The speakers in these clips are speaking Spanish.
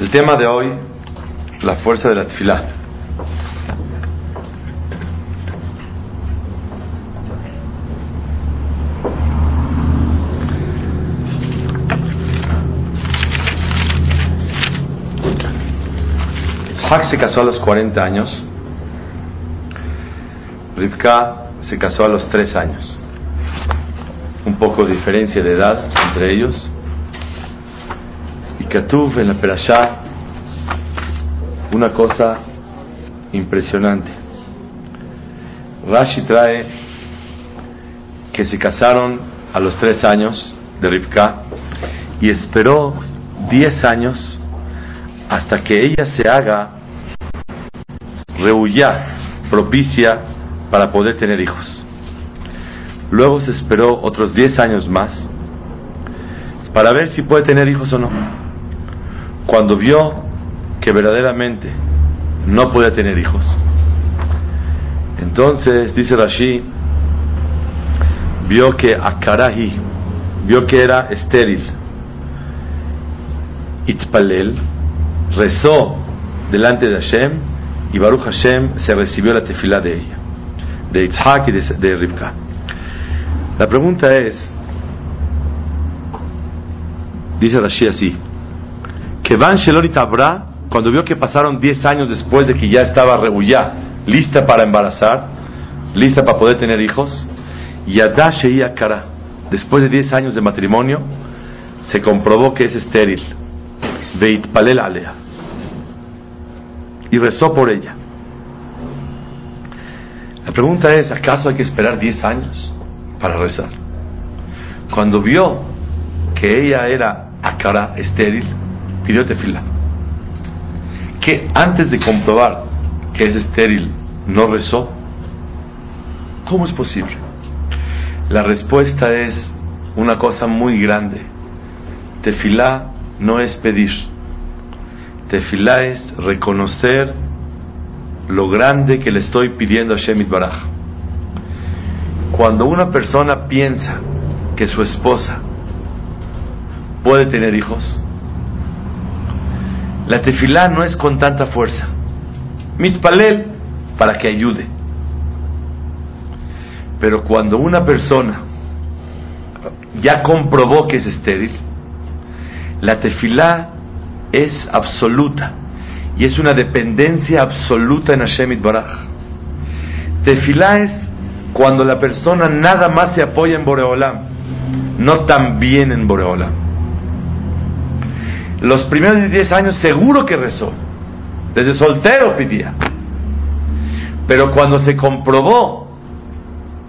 El tema de hoy, la fuerza de la tefilá. Isaac se casó a los 40 años. Rivka se casó a los 3 años. Un poco de diferencia de edad entre ellos. En la Perashá una cosa impresionante. Rashi trae que se casaron a los 3 años de Rivka y esperó 10 años hasta que ella se haga rehuya, propicia para poder tener hijos. Luego se esperó otros 10 años más para ver si puede tener hijos o no. Cuando vio que verdaderamente no puede tener hijos, entonces dice Rashi, vio que Akarahi, vio que era estéril. Itpalel rezó delante de Hashem y Baruch Hashem se recibió la tefilá de ella, de Yitzhak y de, de Rivka. La pregunta es, dice Rashi así, que Van Shelorit Abra, cuando vio que pasaron 10 años después de que ya estaba rebullá, lista para embarazar, lista para poder tener hijos, Yadá Sheia Kara, después de 10 años de matrimonio, se comprobó que es estéril. Veit Palel Alea y rezó por ella. La pregunta es, ¿acaso hay que esperar 10 años para rezar? Cuando vio que ella era acara estéril, pidió tefila. Que antes de comprobar que es estéril, no rezó. ¿Cómo es posible? La respuesta es una cosa muy grande. Tefilá no es pedir. Tefilá es reconocer lo grande que le estoy pidiendo a Shemit Baraj. Cuando una persona piensa que su esposa puede tener hijos, la tefilá no es con tanta fuerza. Mitpalel para que ayude. Pero cuando una persona ya comprobó que es estéril, la tefilá es absoluta y es una dependencia absoluta en Hashem Baraj. Tefilá es cuando la persona nada más se apoya en Boreolam, no también en Boreolam. Los primeros 10 años seguro que rezó, desde soltero pedía. Pero cuando se comprobó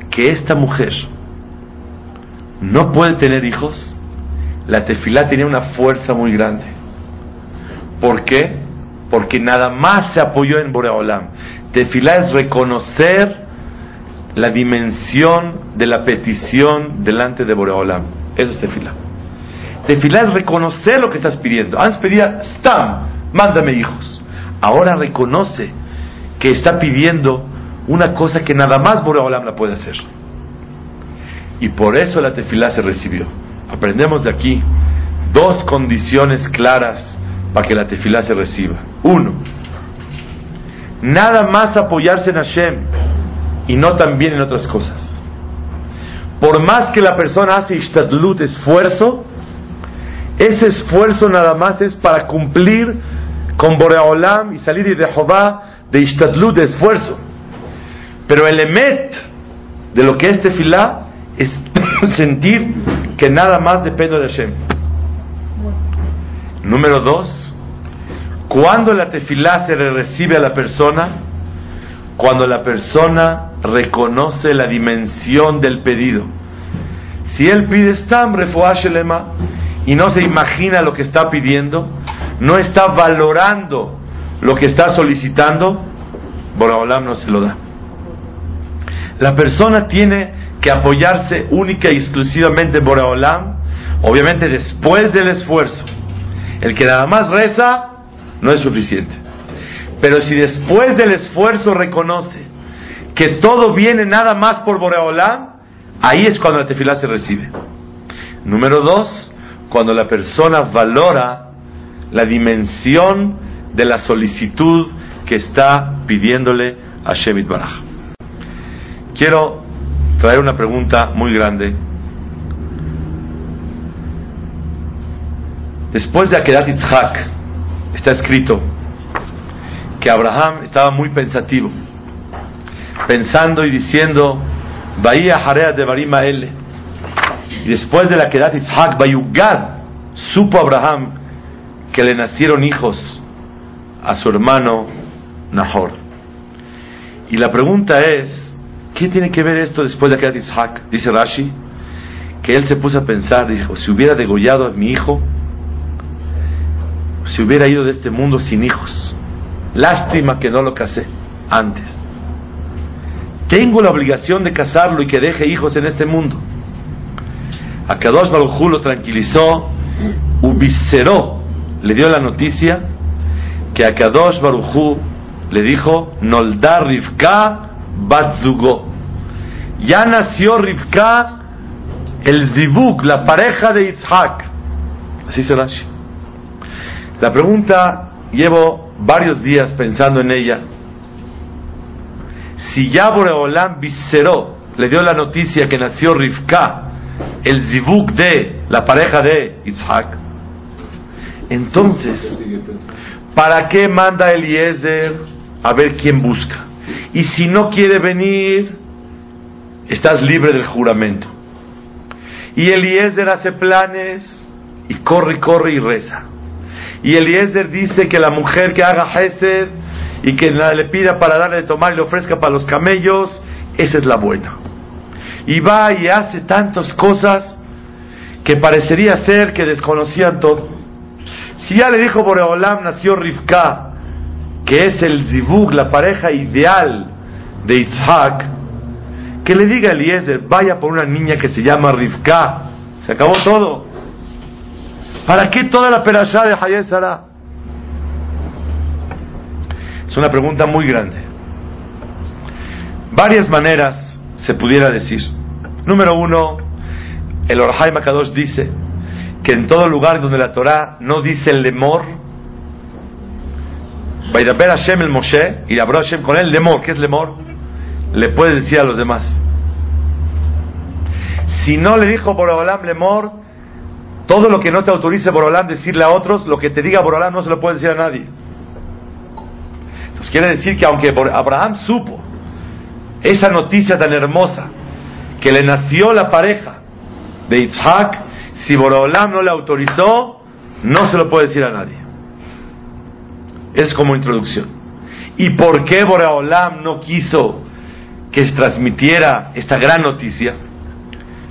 que esta mujer no puede tener hijos, la tefilá tenía una fuerza muy grande. ¿Por qué? Porque nada más se apoyó en Boreolam. Tefilá es reconocer la dimensión de la petición delante de Boreolam. Eso es tefilá. Tefilá es reconocer lo que estás pidiendo. Antes pedía, Stam, mándame hijos. Ahora reconoce que está pidiendo una cosa que nada más Boreolam la puede hacer. Y por eso la tefilá se recibió. Aprendemos de aquí dos condiciones claras para que la tefilá se reciba. Uno, nada más apoyarse en Hashem y no también en otras cosas. Por más que la persona hace ishtadlut, esfuerzo, ese esfuerzo nada más es para cumplir con Boreolam y salir de Jehová de ishtadlut, de esfuerzo. Pero el emet de lo que es tefilá es sentir que nada más depende de Hashem. Número dos, cuando la tefilá se le recibe a la persona, cuando la persona reconoce la dimensión del pedido. Si él pide Stam Shelema y no se imagina lo que está pidiendo, no está valorando lo que está solicitando, Boraholam no se lo da. La persona tiene que apoyarse única y exclusivamente en Boraholam, obviamente después del esfuerzo. El que nada más reza no es suficiente. Pero si después del esfuerzo reconoce que todo viene nada más por Boreolam, ahí es cuando la tefilá se recibe. Número dos, cuando la persona valora la dimensión de la solicitud que está pidiéndole a Shemit Baraj. Quiero traer una pregunta muy grande. Después de Akedat Yitzhak, está escrito que Abraham estaba muy pensativo, pensando y diciendo, Bahía Jarea de Barima. Y después de la Akedat Yitzhak, Bayugad, supo Abraham que le nacieron hijos a su hermano Nahor. Y la pregunta es, ¿qué tiene que ver esto después de Akedat Yitzhak? Dice Rashi, que él se puso a pensar, dijo, si hubiera degollado a mi hijo, si hubiera ido de este mundo sin hijos. Lástima que no lo casé antes. Tengo la obligación de casarlo y que deje hijos en este mundo. A Kadosh Baruj lo tranquilizó, ubiceró, le dio la noticia que a Kadosh Baruj le dijo, Noldar Rivka Batzugo. Ya nació Rivka, el Zibuk, la pareja de Yitzhak. Así se. La pregunta, llevo varios días pensando en ella. Si ya Boreolam visceró, le dio la noticia que nació Rivka, el zibuk de la pareja de Isaac, entonces, ¿para qué manda Eliezer a ver quién busca? Y si no quiere venir, estás libre del juramento. Y Eliezer hace planes y corre, corre y reza. Y Eliezer dice que la mujer que haga Hesed y que le pida para darle de tomar y le ofrezca para los camellos, esa es la buena. Y va y hace tantas cosas que parecería ser que desconocían todo. Si ya le dijo Boreolam, nació Rivka, que es el Zibug, la pareja ideal de Isaac, que le diga a Eliezer, vaya por una niña que se llama Rivka. Se acabó todo. ¿Para qué toda la perashá de Hayez Sara? Es una pregunta muy grande. Varias maneras se pudiera decir. Número uno, el Orhai Makadosh dice que en todo lugar donde la Torah no dice el lemor, ver Hashem el Moshe y habló Hashem con él, lemor, ¿qué es lemor? Le puede decir a los demás. Si no le dijo por Olam lemor, todo lo que no te autorice Borolán decirle a otros, lo que te diga Borolán no se lo puede decir a nadie. Entonces quiere decir que aunque Abraham supo esa noticia tan hermosa, que le nació la pareja de Isaac, si Borolam no le autorizó, no se lo puede decir a nadie. Es como introducción. ¿Y por qué Boreolam no quiso que se transmitiera esta gran noticia?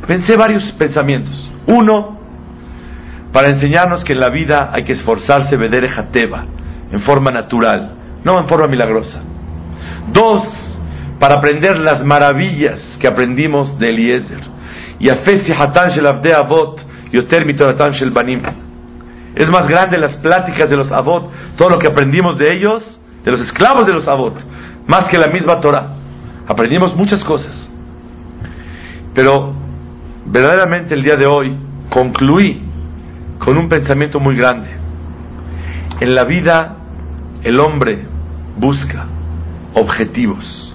Pensé varios pensamientos. Uno, para enseñarnos que en la vida hay que esforzarse vedere jateva, en forma natural, no en forma milagrosa. Dos, para aprender las maravillas que aprendimos de Eliezer. Y hatan shel avde avot, yoter mitoratan shel banim. Es más grande las pláticas de los avot, todo lo que aprendimos de ellos, de los esclavos de los avot, más que la misma Torah. Aprendimos muchas cosas. Pero verdaderamente el día de hoy concluí con un pensamiento muy grande. En la vida el hombre busca objetivos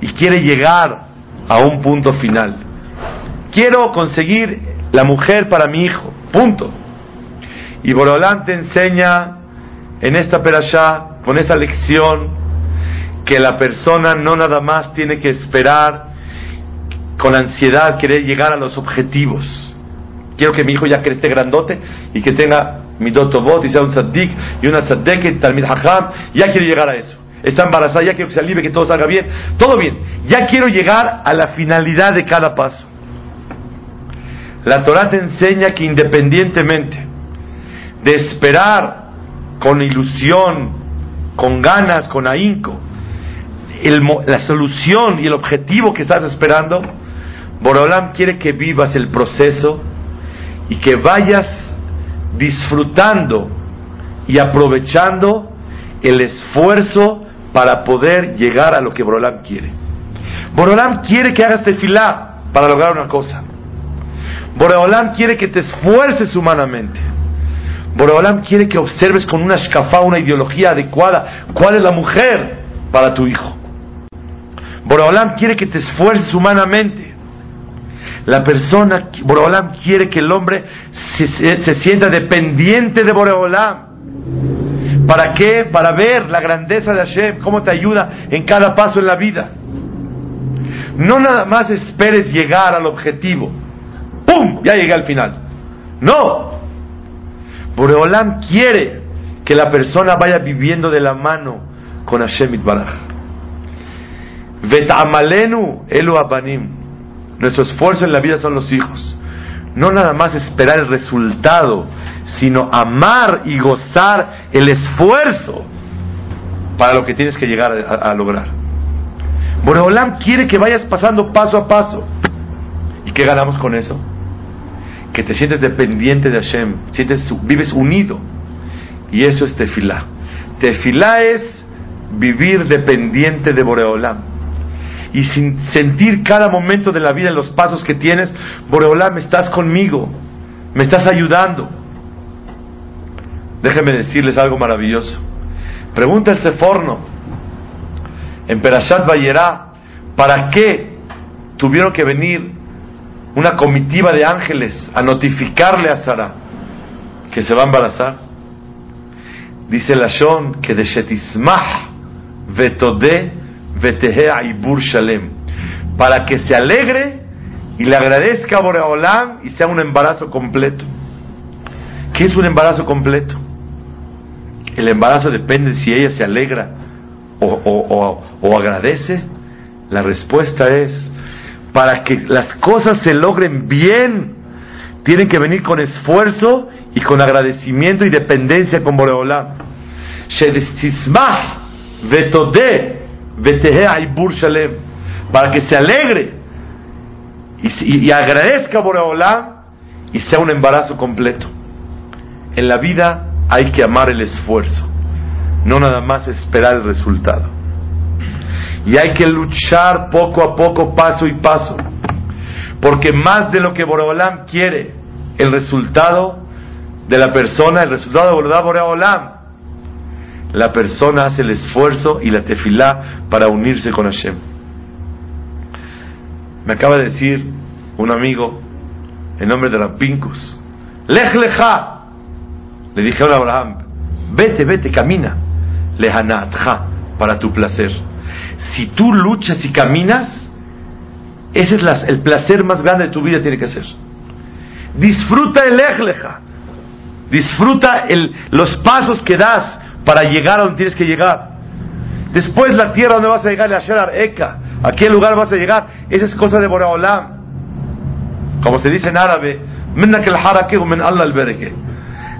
y quiere llegar a un punto final. Quiero conseguir la mujer para mi hijo, punto. Y Borolán te enseña en esta perashá, con esta lección, que la persona no nada más tiene que esperar con ansiedad querer llegar a los objetivos Quiero que mi hijo ya esté grandote y que tenga mi dotobot y sea un tzaddik y una tzaddeket, talmid hajam. Ya quiero llegar a eso. Está embarazada, ya quiero que se alivie, que todo salga bien. Todo bien. Ya quiero llegar a la finalidad de cada paso. La Torah te enseña que independientemente de esperar con ilusión, con ganas, con ahínco, la solución y el objetivo que estás esperando, Borolam quiere que vivas el proceso y que vayas disfrutando y aprovechando el esfuerzo para poder llegar a lo que Borolam quiere. Borolam quiere que hagas tefilá para lograr una cosa. Borolam quiere que te esfuerces humanamente. Boreolam quiere que observes con una shkafá, una ideología adecuada, cuál es la mujer para tu hijo. Boreolam quiere que te esfuerces humanamente. La persona, Boreolam quiere que el hombre se, sienta dependiente de Boreolam. ¿Para qué? Para ver la grandeza de Hashem, cómo te ayuda en cada paso en la vida. No nada más esperes llegar al objetivo. ¡Pum! Ya llegué al final. No. Boreolam quiere que la persona vaya viviendo de la mano con Hashem Itbaraj. Vetamalenu elu abanim. Nuestro esfuerzo en la vida son los hijos. No nada más esperar el resultado, sino amar y gozar el esfuerzo para lo que tienes que llegar a, lograr. Boreolam quiere que vayas pasando paso a paso. ¿Y qué ganamos con eso? que te sientes dependiente de Hashem, sientes, vives unido. Y eso es tefilá. Tefilá es vivir dependiente de Boreolam. Y sin sentir cada momento de la vida en los pasos que tienes, Boreolam, estás conmigo, me estás ayudando. Déjenme decirles algo maravilloso. Pregunta el Seforno en Perashat Vayera, ¿para qué tuvieron que venir una comitiva de ángeles a notificarle a Sara que se va a embarazar. Dice Lashon que de Shetismah vetode shalem para que se alegre y le agradezca a Boreolam y sea un embarazo completo. ¿Qué es un embarazo completo? El embarazo depende si ella se alegra o, o, o agradece. La respuesta es para que las cosas se logren bien, tienen que venir con esfuerzo y con agradecimiento y dependencia con Boreolam. Para que se alegre y, y agradezca a Boreolam y sea un embarazo completo. En la vida hay que amar el esfuerzo, no nada más esperar el resultado. Y hay que luchar poco a poco, paso y paso. Porque más de lo que Boreolam quiere, el resultado de la persona, el resultado de Boreolam, la persona hace el esfuerzo y la tefilá para unirse con Hashem. Me acaba de decir un amigo, en nombre de Rapincus, Lech lecha. Le dije a Abraham, vete, vete, camina, lehanatja, para tu placer si tú luchas y caminas, ese es el placer más grande de tu vida tiene que ser. Disfruta el ejleja, disfruta los pasos que das para llegar a donde tienes que llegar. Después la tierra donde vas a llegar, la Sharar Eka, a qué lugar vas a llegar, esa es cosa de Boraholam. Como se dice en árabe,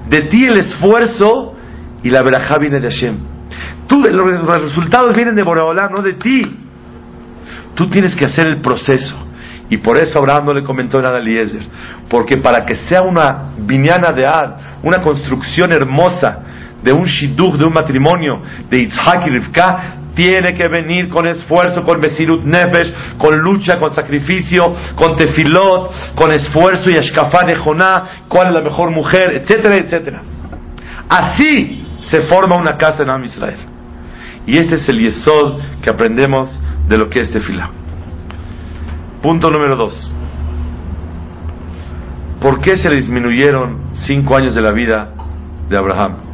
de ti el esfuerzo y la verajá viene de Hashem. Tú, los resultados vienen de Boreolam, no de ti. Tú tienes que hacer el proceso. Y por eso Abraham no le comentó nada a Eliezer. Porque para que sea una viñana de Ad, una construcción hermosa de un shidduch, de un matrimonio de Yitzhak y Rivka, tiene que venir con esfuerzo, con Besirut Nefesh, con lucha, con sacrificio, con tefilot, con esfuerzo y ashkafá de Joná, cuál es la mejor mujer, etcétera, etcétera. Así se forma una casa en Am Israel. Y este es el yesod que aprendemos de lo que es tefilá. Punto número dos. ¿Por qué se le disminuyeron cinco años de la vida de Abraham?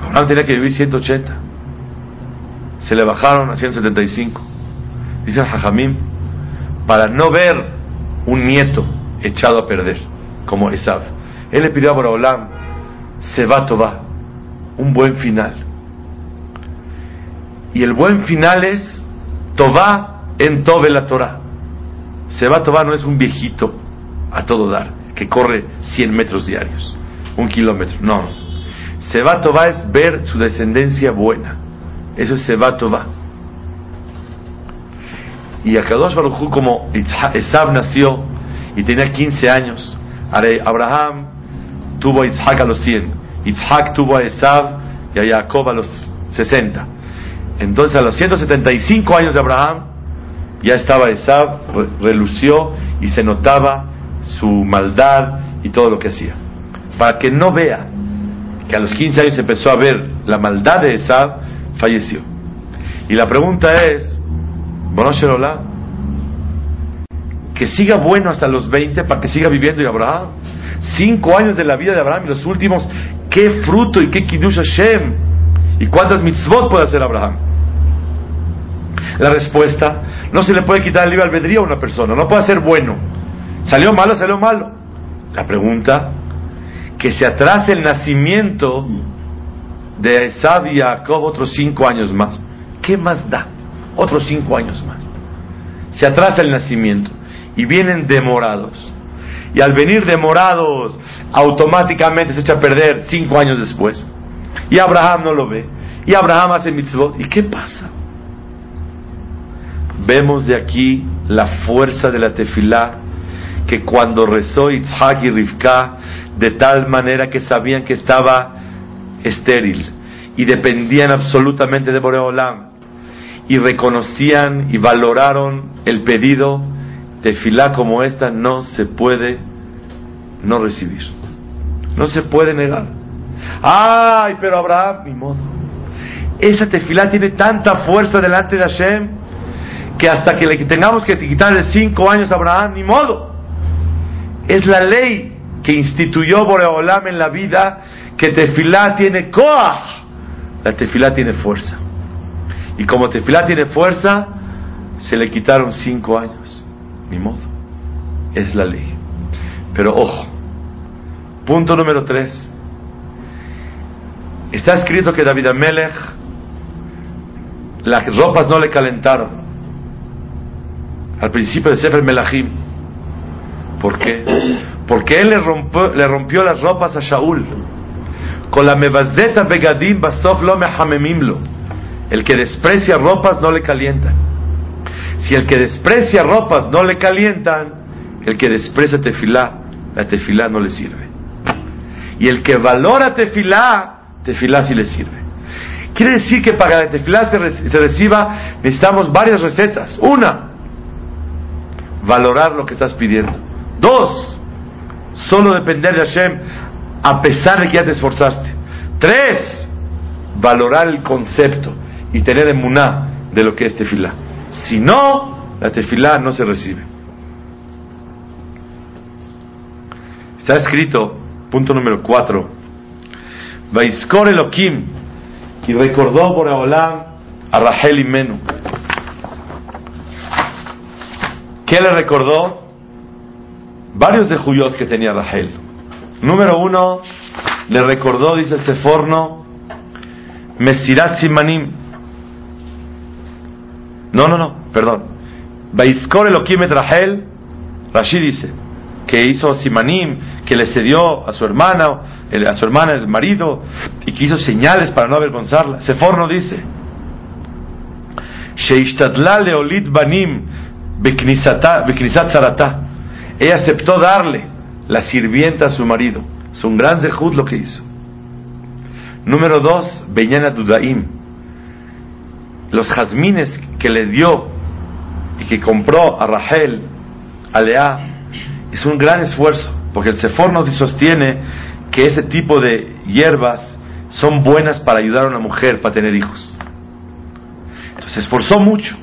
Abraham tenía que vivir 180. Se le bajaron a 175. Dice Jajamim, para no ver un nieto echado a perder, como Esab. Él le pidió a Abraham, se va a un buen final. Y el buen final es Tobá en Tobe la Torah. Seba Tobá no es un viejito a todo dar, que corre 100 metros diarios, un kilómetro. No. Seba es ver su descendencia buena. Eso es Seba. Y Akadosh Baruj como Esab nació y tenía 15 años, Abraham tuvo a Isaac a los 100, Isaac tuvo a Esab y a Jacob a los 60. Entonces a los 175 años de Abraham ya estaba Esab, relució y se notaba su maldad y todo lo que hacía. para que no vea que a los 15 años empezó a ver la maldad de Esab, falleció. Y la pregunta es, Bonosherola, que siga bueno hasta los 20 para que siga viviendo y Abraham. Cinco años de la vida de Abraham y los últimos, qué fruto y qué kiddush Hashem. ¿Y cuántas mitzvot puede hacer Abraham? La respuesta, no se le puede quitar el libre albedrío a una persona, no puede ser bueno. Salió malo, salió malo. La pregunta, que se atrase el nacimiento de Esab y Jacob otros cinco años más. ¿Qué más da? Otros cinco años más. Se atrasa el nacimiento y vienen demorados. Y al venir demorados, automáticamente se echa a perder cinco años después. Y Abraham no lo ve. Y Abraham hace mitzvot. ¿Y qué pasa? Vemos de aquí la fuerza de la tefilá que cuando rezó Yitzhak y Rivka de tal manera que sabían que estaba estéril y dependían absolutamente de Boreolam y reconocían y valoraron el pedido de filá como esta no se puede no recibir no se puede negar. Ay pero Abraham ni modo. Esa tefilá tiene tanta fuerza delante de Hashem que hasta que le tengamos que quitarle cinco años a Abraham ni modo. Es la ley que instituyó Boreolam en la vida, que tefilá tiene koach, la tefilá tiene fuerza. Y como tefilá tiene fuerza, se le quitaron cinco años. Ni modo. Es la ley. Pero ojo, punto número tres. Está escrito que David Amelech, las ropas no le calentaron. Al principio de Sefer Melachim. ¿Por qué? Porque él le rompió, le rompió las ropas a Shaul. Con la mebazeta begadim basof lo mehamemimlo. El que desprecia ropas no le calientan. Si el que desprecia ropas no le calientan, el que desprecia tefilá, la tefilá no le sirve. Y el que valora tefilá, tefilá sí le sirve. Quiere decir que para la tefilá se, se reciba necesitamos varias recetas. Una, valorar lo que estás pidiendo. Dos, solo depender de Hashem a pesar de que ya te esforzaste. Tres, valorar el concepto y tener emuná de lo que es tefilá. Si no, la tefilá no se recibe. Está escrito, punto número cuatro, Vaiskor Elohim, y recordó por a Rahel y Menu. ¿Qué le recordó? Varios de Juyot que tenía Rahel. Número uno, le recordó, dice el Seforno, Mesirat Simanim. No, no, no, perdón. Baiskor Elohim et Rahel, Rashi dice, que hizo Simanim, que le cedió a su hermana, a su hermana, el marido, y que hizo señales para no avergonzarla. Seforno dice, Sheishtadla leolit banim beknisat zaratah ella aceptó darle la sirvienta a su marido. Es un gran zehut lo que hizo. Número dos, Beñana Dudaim. Los jazmines que le dio y que compró a Rahel, a es un gran esfuerzo, porque el Sefor sostiene que ese tipo de hierbas son buenas para ayudar a una mujer para tener hijos. Entonces se esforzó mucho.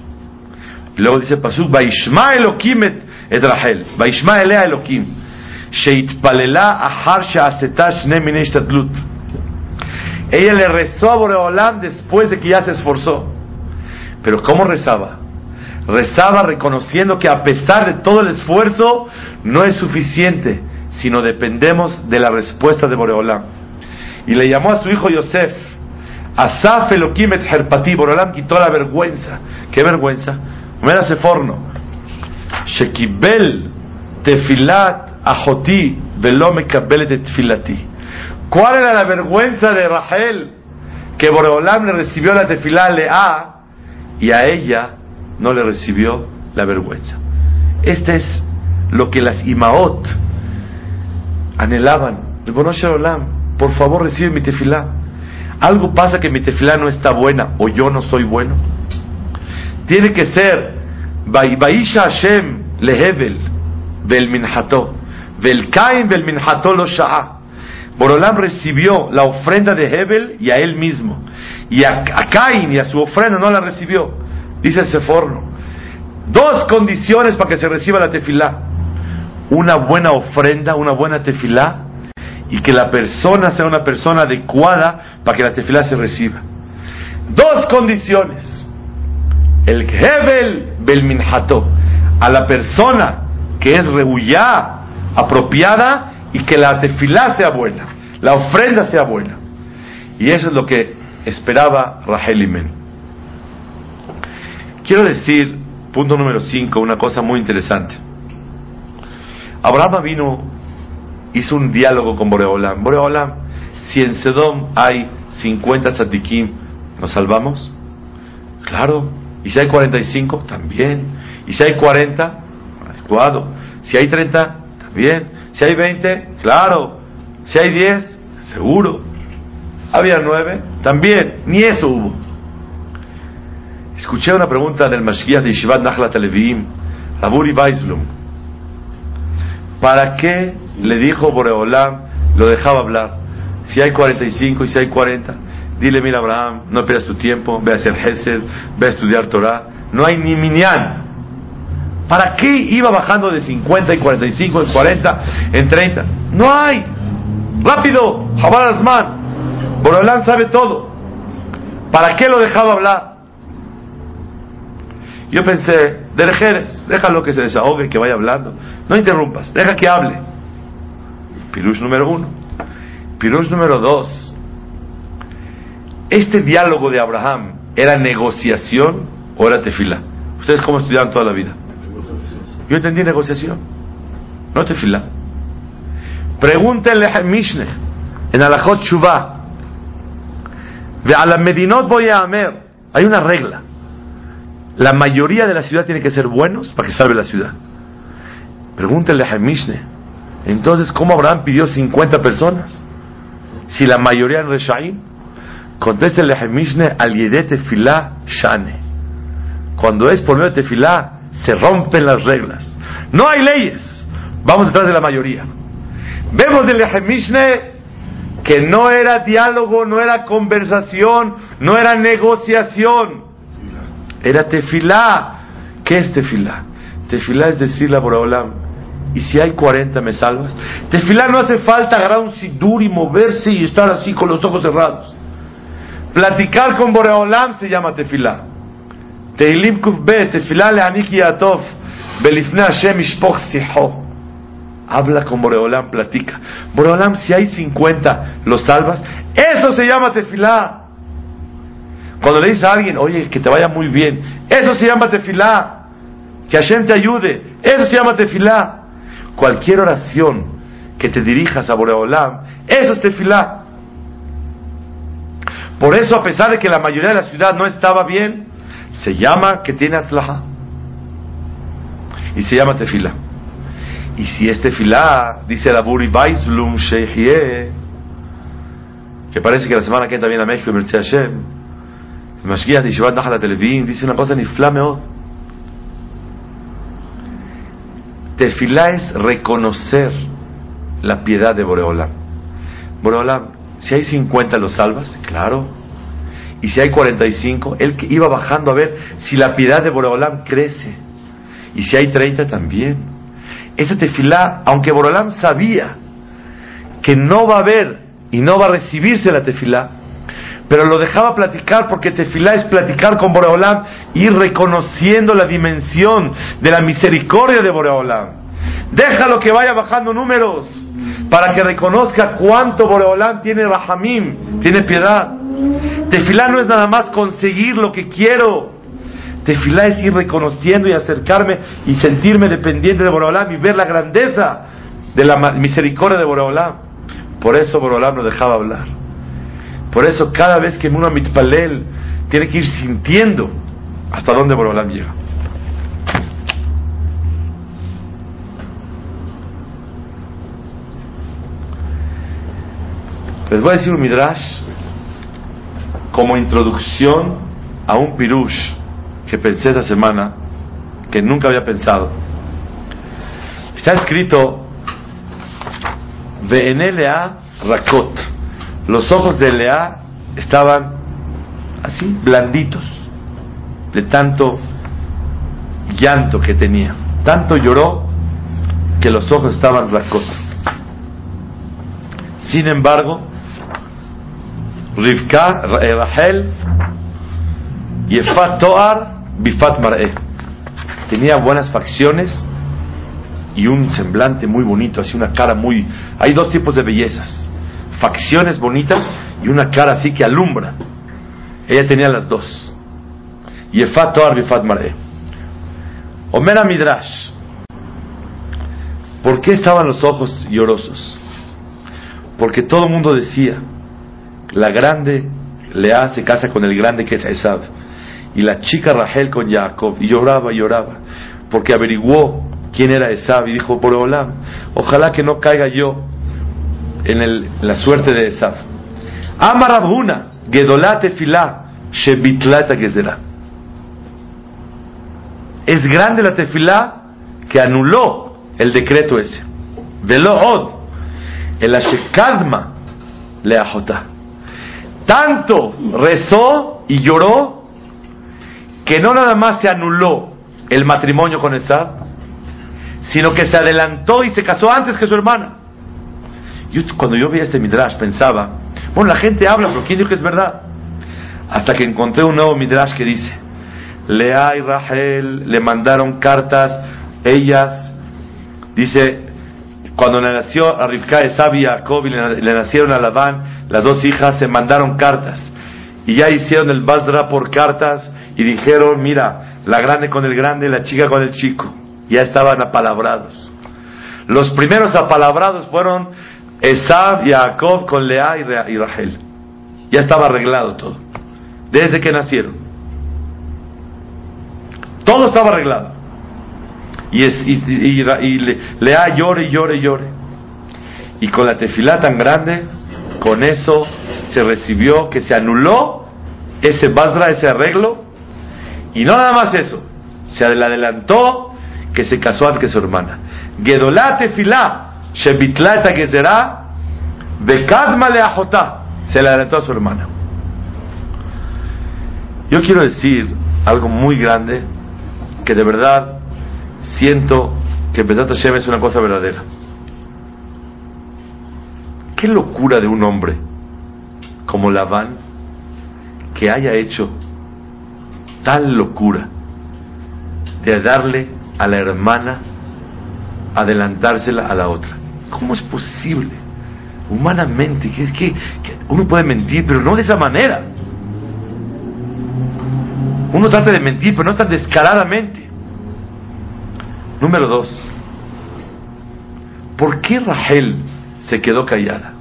Luego dice Pasuk, Baishma Elohim et Rahel, Vaishma Elea Elohim, Sheitpalela Ahar Sheaseta Shne Mine Ishtadlut. Ella le rezó a Boreolam después de que ya se esforzó. Pero ¿cómo rezaba? Rezaba reconociendo que a pesar de todo el esfuerzo no es suficiente, sino dependemos de la respuesta de Boreolam. Y le llamó a su hijo Yosef, Asaf Elohim et Herpati, Boreolam quitó la vergüenza. ¿Qué vergüenza? Mira ese forno. Shekibel tefilat ahoti velo mekabel de tefilati. ¿Cuál era la vergüenza de Rahel? Que Boreolam le recibió la tefilá a y a ella no le recibió la vergüenza. Este es lo que las imaot anhelaban. Olam, por favor recibe mi tefilá. Algo pasa que mi tefilá no está buena o yo no soy bueno. Tiene que ser Baisha Hashem lehevel vel minhato vel kain vel minhato lo sha'a Borolam recibió la ofrenda de Hebel y a él mismo. Y a, Caín y a su ofrenda no la recibió. Dice el Seforno. Dos condiciones para que se reciba la tefilá. Una buena ofrenda, una buena tefilá. Y que la persona sea una persona adecuada para que la tefilá se reciba. Dos condiciones. El Hebel Belminhato. A la persona que es reuyá, apropiada y que la tefilá sea buena, la ofrenda sea buena. Y eso es lo que esperaba Rahel Imen. Quiero decir, punto número 5, una cosa muy interesante. Abraham vino, hizo un diálogo con Boreolam. Boreolam, si en Sedom hay 50 tzadikim, ¿nos salvamos? Claro. ¿Y si hay 45? También. ¿Y si hay 40? Adecuado. Si hay 30, también. Si hay 20, claro. Si hay 10, seguro. Había 9, también. Ni eso hubo. Escuché una pregunta del Mashgiach de Yeshivat Nachlat Aleviim, Raburi Weisblum. ¿Para qué le dijo Boreolam, lo dejaba hablar? Si hay 45 y si hay 40, dile, mira Abraham, no pierdas tu tiempo, ve a hacer Hesed, ve a estudiar Torah. No hay ni minyan. ¿Para qué iba bajando de 50 y 45 en 40 en 30? No hay. Rápido, Jabal Asman. Borolán sabe todo. ¿Para qué lo dejaba hablar? Yo pensé, Derejeres, déjalo que se desahogue, que vaya hablando. No interrumpas, deja que hable. Pirush número uno. Pirush número dos. Este diálogo de Abraham, ¿era negociación o era tefila? ¿Ustedes cómo estudiaron toda la vida? Yo entendí negociación, no te fila. Pregúntenle a Mishne en Alajot Shuvah. A la Medinot voy a amer. Hay una regla. La mayoría de la ciudad tiene que ser buenos para que salve la ciudad. Pregúntenle a Mishne. Entonces, ¿cómo Abraham pidió 50 personas? Si la mayoría en Reshaim. Contéstenle a Mishne al Yedete Tefilá Shane. Cuando es por medio de Tefilá, se rompen las reglas. No hay leyes. Vamos detrás de la mayoría. Vemos del Mishne que no era diálogo, no era conversación, no era negociación. Era tefilá. ¿Qué es tefilá? Tefilá es decirle a Boraholam, ¿y si hay 40 me salvas? Tefilá no hace falta agarrar un sidur y moverse y estar así con los ojos cerrados. Platicar con Boreolam se llama tefilá. Teilim Kufbe, Tefilá Le'aniki Yatov, Belifne Hashem Ishpoch Siho. Habla con Boreolam, platica. Boreolam, si hay 50, ¿los salvas? Eso se llama tefilá. Cuando le dices a alguien, oye, que te vaya muy bien, eso se llama tefilá. Que Hashem te ayude, eso se llama tefilá. Cualquier oración que te dirijas a Boreolam, eso es tefilá. Por eso, a pesar de que la mayoría de la ciudad no estaba bien, se llama que tiene atzlaha. Y se llama tefila. Y si es tefila, dice la Buri Baislum Sheikhie, que parece que la semana que entra viene a México, y Hashem, el Mashgiach de Yeshivat Nachal Televim dice una cosa ni flameo. Tefilá es reconocer la piedad de Boreolam. Boreolam, si hay 50 los salvas, claro. Y si hay 45, él iba bajando a ver si la piedad de Borolam crece. Y si hay 30 también. Esa tefilá, aunque Borolam sabía que no va a haber y no va a recibirse la tefilá, pero lo dejaba platicar porque tefilá es platicar con Boreolam y reconociendo la dimensión de la misericordia de Boreolam. Déjalo que vaya bajando números para que reconozca cuánto Boreolam tiene Rahamim, tiene piedad. Tefilá no es nada más conseguir lo que quiero. Tefilá es ir reconociendo y acercarme y sentirme dependiente de Boreolam y ver la grandeza de la misericordia de Boreolam. Por eso Boreolam no dejaba hablar. Por eso cada vez que uno mitpalel tiene que ir sintiendo hasta dónde Boreolam llega. Les voy a decir un midrash como introducción a un pirush que pensé esta semana, que nunca había pensado. Está escrito, Ve'enelea Rakot. Los ojos de Lea estaban así, blanditos, de tanto llanto que tenía. Tanto lloró que los ojos estaban Rakot. Sin embargo, Rivka, eh, Rahel, Yefat Toar, Bifat Mar'eh. Tenía buenas facciones y un semblante muy bonito, así una cara muy... Hay dos tipos de bellezas, facciones bonitas y una cara así que alumbra. Ella tenía las dos. Yefat Toar, Bifat Mar'eh. Omera Midrash. ¿Por qué estaban los ojos llorosos? Porque todo el mundo decía, la grande Lea se casa con el grande que es Esab, y la chica Rahel con Jacob, y lloraba y lloraba, porque averiguó quién era Esab y dijo, por Olam, ojalá que no caiga yo en, la suerte de Esab. Amarabuna, Gedolate Filá, Shebitlata. Es grande la tefilá que anuló el decreto ese. Velo od, el Ashekadma le ajotá. Tanto rezó y lloró que no nada más se anuló el matrimonio con Esab, sino que se adelantó y se casó antes que su hermana. Yo, cuando yo vi este midrash pensaba, bueno, la gente habla, pero ¿quién dijo que es verdad? Hasta que encontré un nuevo midrash que dice, Lea y Rahel le mandaron cartas, ellas, dice, cuando nació a Rivka, Esab y Jacob y le, le, nacieron a Labán, las dos hijas se mandaron cartas. Y ya hicieron el Basra por cartas y dijeron, mira, la grande con el grande, la chica con el chico. Ya estaban apalabrados. Los primeros apalabrados fueron Esab y Jacob con Lea y Rahel. Ya estaba arreglado todo. Desde que nacieron. Todo estaba arreglado. Y, es, le, llore, llore, llore. Y con la tefilá tan grande, con eso se recibió que se anuló ese basra, ese arreglo. Y no nada más eso, se le adelantó que se casó antes que su hermana. Gedolá tefilá, shebitlata gezerá, bekadma leajotá, se le adelantó a su hermana. Yo quiero decir algo muy grande que de verdad siento que Besat Hashem es una cosa verdadera. Qué locura de un hombre como Labán que haya hecho tal locura de darle a la hermana adelantársela a la otra. ¿Cómo es posible? Humanamente, que que, que uno puede mentir, pero no de esa manera. Uno trata de mentir, pero no tan descaradamente. Número dos. ¿Por qué Rahel se quedó callada?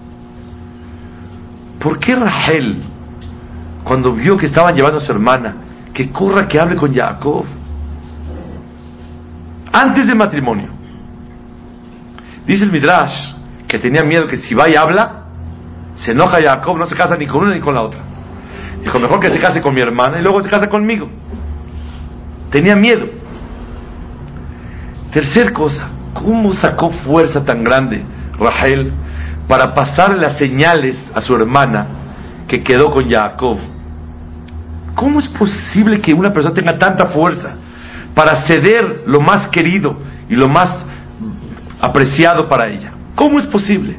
¿Por qué Rahel, cuando vio que estaban llevando a su hermana, que corra que hable con Jacob? Antes del matrimonio. Dice el Midrash que tenía miedo que si va y habla, se enoja Jacob, no se casa ni con una ni con la otra. Dijo, mejor que se case con mi hermana y luego se casa conmigo. Tenía miedo. Tercer cosa, ¿cómo sacó fuerza tan grande Rahel para pasar las señales a su hermana que quedó con Jacob? ¿Cómo es posible que una persona tenga tanta fuerza para ceder lo más querido y lo más apreciado para ella? ¿Cómo es posible?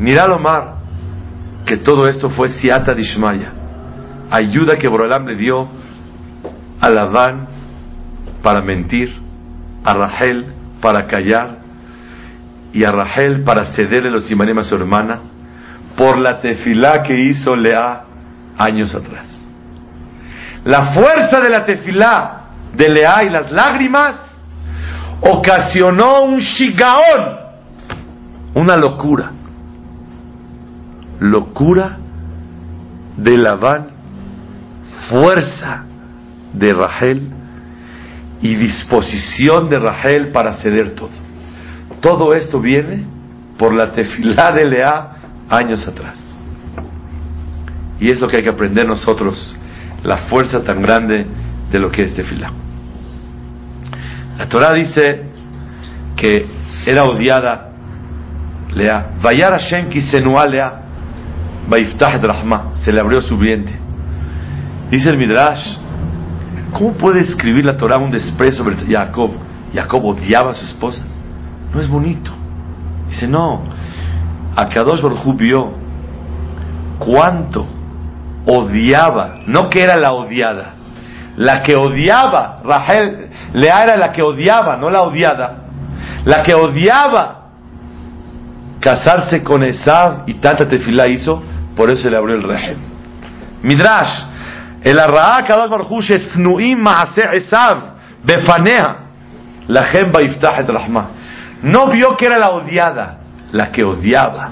Mirad Omar que todo esto fue Siata Dishmaya, ayuda que Borolam le dio a Labán para mentir, a Rahel para callar y a Rahel para cederle los imanim a su hermana por la tefilá que hizo Lea años atrás. La fuerza de la tefilá de Lea y las lágrimas ocasionó un shigaón, una locura locura de Labán, fuerza de Rahel y disposición de Rahel para ceder todo. Todo esto viene por la tefilá de Lea años atrás. Y es lo que hay que aprender nosotros, la fuerza tan grande de lo que es tefilá. La Torah dice que era odiada Lea. Vayar Hashem kisenua Lea. Vaiftah Rahma. Se le abrió su vientre. Dice el Midrash. ¿Cómo puede escribir la Torah un desprecio sobre Jacob? Jacob odiaba a su esposa. No es bonito. Dice, no. Akadosh Baruj vio cuánto odiaba, no que era la odiada, la que odiaba, Rahel, Lea era la que odiaba, no la odiada, la que odiaba casarse con Esav y tanta tefilá hizo, por eso le abrió el régimen. Midrash, el arraá kadosh baruch esnuim maase Esav befanea la jemba iftah et rahma. No vio que era la odiada, la que odiaba.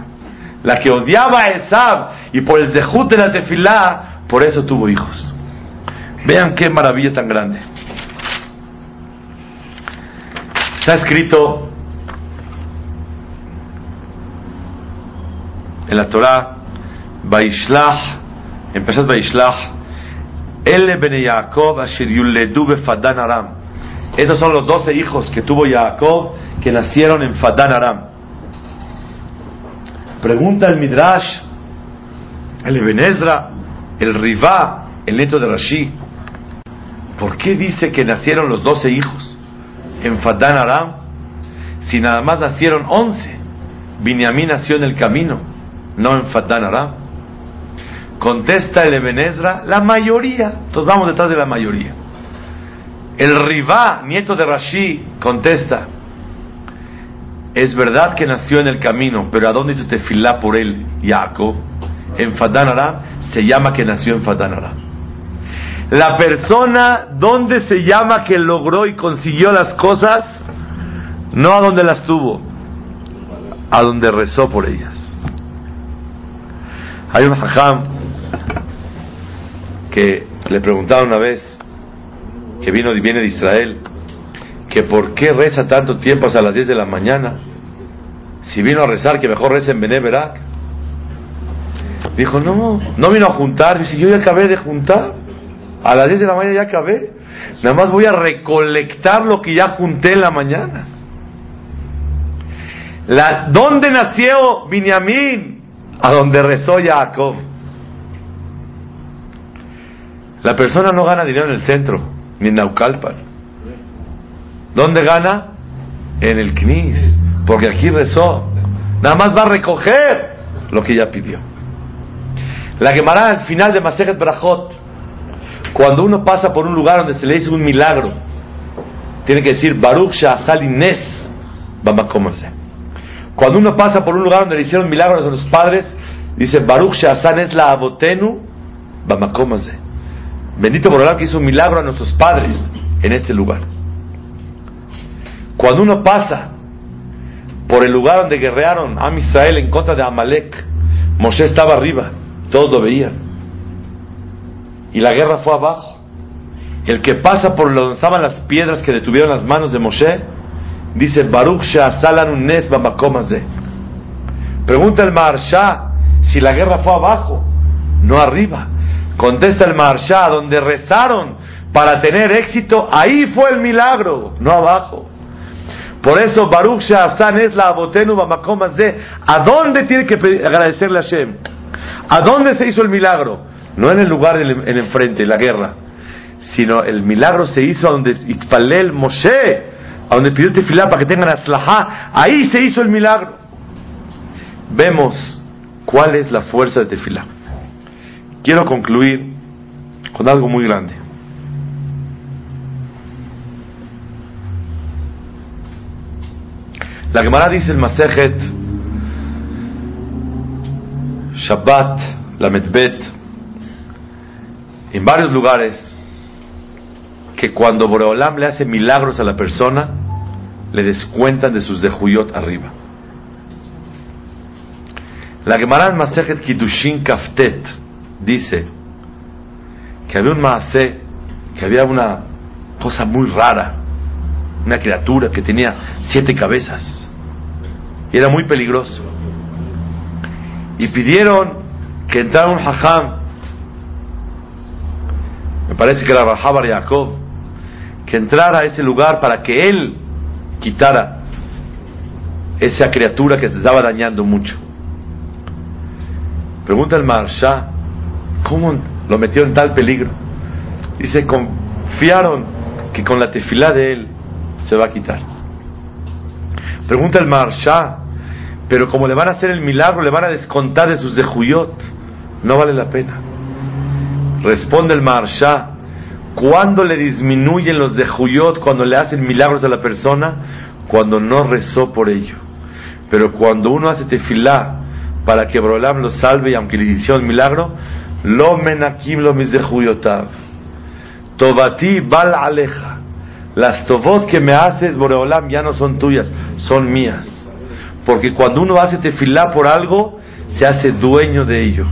La que odiaba a Esav y por el dejut de la tefilá, por eso tuvo hijos. Vean qué maravilla tan grande. Está escrito en la Torah, Baishlach, empezad Baishlach, Ele ben Yaakov asher yuledu befadan Aram. Esos son los doce hijos que tuvo Jacob que nacieron en Fadan Aram. Pregunta el Midrash, el Eben el Rivá, el neto de Rashi, ¿por qué dice que nacieron los doce hijos en Fadan Aram si nada más nacieron once? Binyamin nació en el camino, no en Fadan Aram. Contesta el Eben la mayoría. Entonces vamos detrás de la mayoría. El Rivá, nieto de Rashi, contesta, es verdad que nació en el camino, pero ¿a dónde hizo tefilá por él, Jacob? En Aram, se llama que nació en Aram. La persona, ¿dónde se llama que logró y consiguió las cosas? No a donde las tuvo, a donde rezó por ellas. Hay un hajam que le preguntaron una vez, que vino viene de Israel, que por qué reza tanto tiempo hasta las 10 de la mañana. Si vino a rezar, que mejor reza en Beneverak. Dijo, no, no vino a juntar. Dice, yo ya acabé de juntar. A las 10 de la mañana ya acabé. Nada más voy a recolectar lo que ya junté en la mañana. La, ¿Dónde nació Binyamin? A donde rezó Jacob. La persona no gana dinero en el centro, ni en Naucalpan. ¿Dónde gana? En el Knis. Porque aquí rezó. Nada más va a recoger lo que ya pidió. La Gemara al final de Masejet Brachot, cuando uno pasa por un lugar donde se le hizo un milagro, tiene que decir Baruch Shahal Nes Bamakomase. Cuando uno pasa por un lugar donde le hicieron milagros a los padres, dice Baruch Shahal es la Abotenu Bamakomase. Bendito por Allah que hizo un milagro a nuestros padres en este lugar. Cuando uno pasa por el lugar donde guerrearon a Israel en contra de Amalek, Moshe estaba arriba, todos lo veían. Y la guerra fue abajo. El que pasa por donde estaban las piedras que detuvieron las manos de Moshe, dice Baruch un Nes. Pregunta el Maharsha si la guerra fue abajo, no arriba. Contesta el Maharsha, donde rezaron para tener éxito, ahí fue el milagro, no abajo. Por eso Baruch Sha'asan es la abotenu de ¿a dónde tiene que agradecerle a Hashem? ¿A dónde se hizo el milagro? No en el lugar en el enfrente, la guerra, sino el milagro se hizo donde Itpalel Moshe, a donde pidió tefilá para que tengan aslahá, ahí se hizo el milagro. Vemos cuál es la fuerza de tefilá. Quiero concluir con algo muy grande. La Gemara dice el Masejet Shabbat, la Medbet, en varios lugares, que cuando Boreolam le hace milagros a la persona, le descuentan de sus dejuyot arriba. La Gemara en Masejet Kiddushin Kaftet dice que había un maase, que había una cosa muy rara, una criatura que tenía siete cabezas y era muy peligroso. Y pidieron que entrara un hajam, me parece que era Rahabar Jacob, que entrara a ese lugar para que él quitara esa criatura que te estaba dañando mucho. Pregunta el Marsha, ¿cómo lo metió en tal peligro? Dice, confiaron que con la tefilá de él se va a quitar. Pregunta el Marsha, pero como le van a hacer el milagro, le van a descontar de sus dejuyot, no vale la pena. Responde el Marsha, ¿cuándo le disminuyen los dejuyot cuando le hacen milagros a la persona? Cuando no rezó por ello. Pero cuando uno hace tefilá para que Borolam lo salve y aunque le hicieron milagro, menakim lo mis dejuyotav. Tobati bal aleja. Las tobot que me haces, Boreolam, ya no son tuyas, son mías. Porque cuando uno hace tefilá por algo, se hace dueño de ello.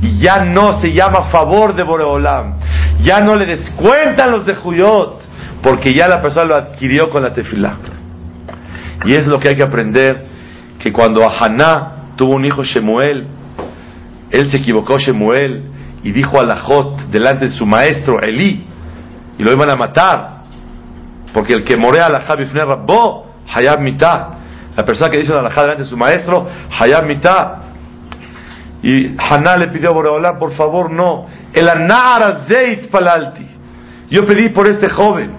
Y ya no se llama favor de Boreolam. Ya no le descuentan los de Juyot. Porque ya la persona lo adquirió con la tefilá. Y es lo que hay que aprender. Que cuando Haná tuvo un hijo Shemuel, él se equivocó Shemuel y dijo a Lajot delante de su maestro Elí, y lo iban a matar. Porque el que morea a la Bifne Rabbo, Hayab Mitah. La persona que dice la delante de su maestro, Hayab Mitah. Y Haná le pidió a Boreolá, por favor, no. El Anara Zeit Palalti. Yo pedí por este joven.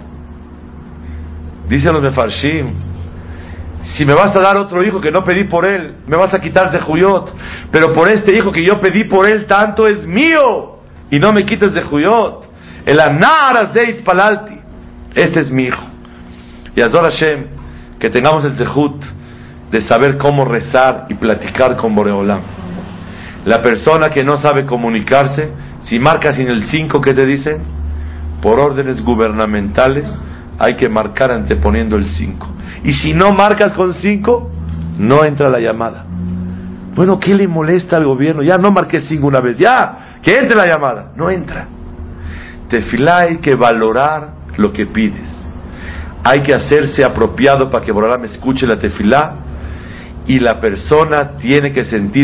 Dicen los Mefarshim. Si me vas a dar otro hijo que no pedí por él, me vas a quitar de Juyot. Pero por este hijo que yo pedí por él, tanto es mío. Y no me quites de Juyot. El Anar Zeit Palalti. Este es mi hijo. Y Azor Hashem, que tengamos el zehut de saber cómo rezar y platicar con Boreolam. La persona que no sabe comunicarse, si marca sin el 5 que te dicen, por órdenes gubernamentales, hay que marcar anteponiendo el 5. Y si no marcas con 5, no entra la llamada. Bueno, ¿qué le molesta al gobierno? Ya no marqué 5 una vez, ya, que entre la llamada. No entra. Tefilá hay que valorar lo que pides. Hay que hacerse apropiado para que me escuche la tefilá y la persona tiene que sentirse